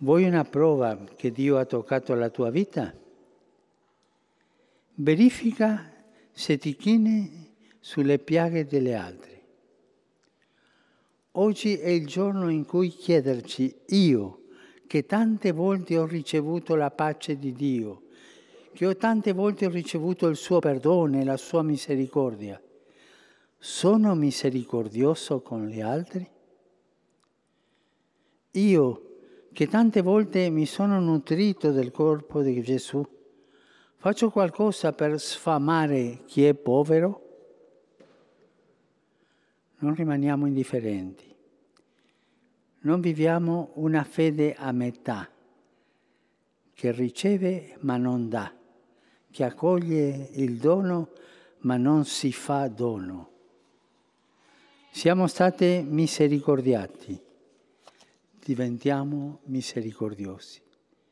Vuoi una prova che Dio ha toccato la tua vita? Verifica se ti chini sulle piaghe delle altre. Oggi è il giorno in cui chiederci, io, che tante volte ho ricevuto la pace di Dio, che ho tante volte ho ricevuto il suo perdono e la sua misericordia, sono misericordioso con gli altri? Io, che tante volte mi sono nutrito del corpo di Gesù, faccio qualcosa per sfamare chi è povero? Non rimaniamo indifferenti, non viviamo una fede a metà, che riceve ma non dà, che accoglie il dono ma non si fa dono. Siamo stati misericordiati diventiamo misericordiosi.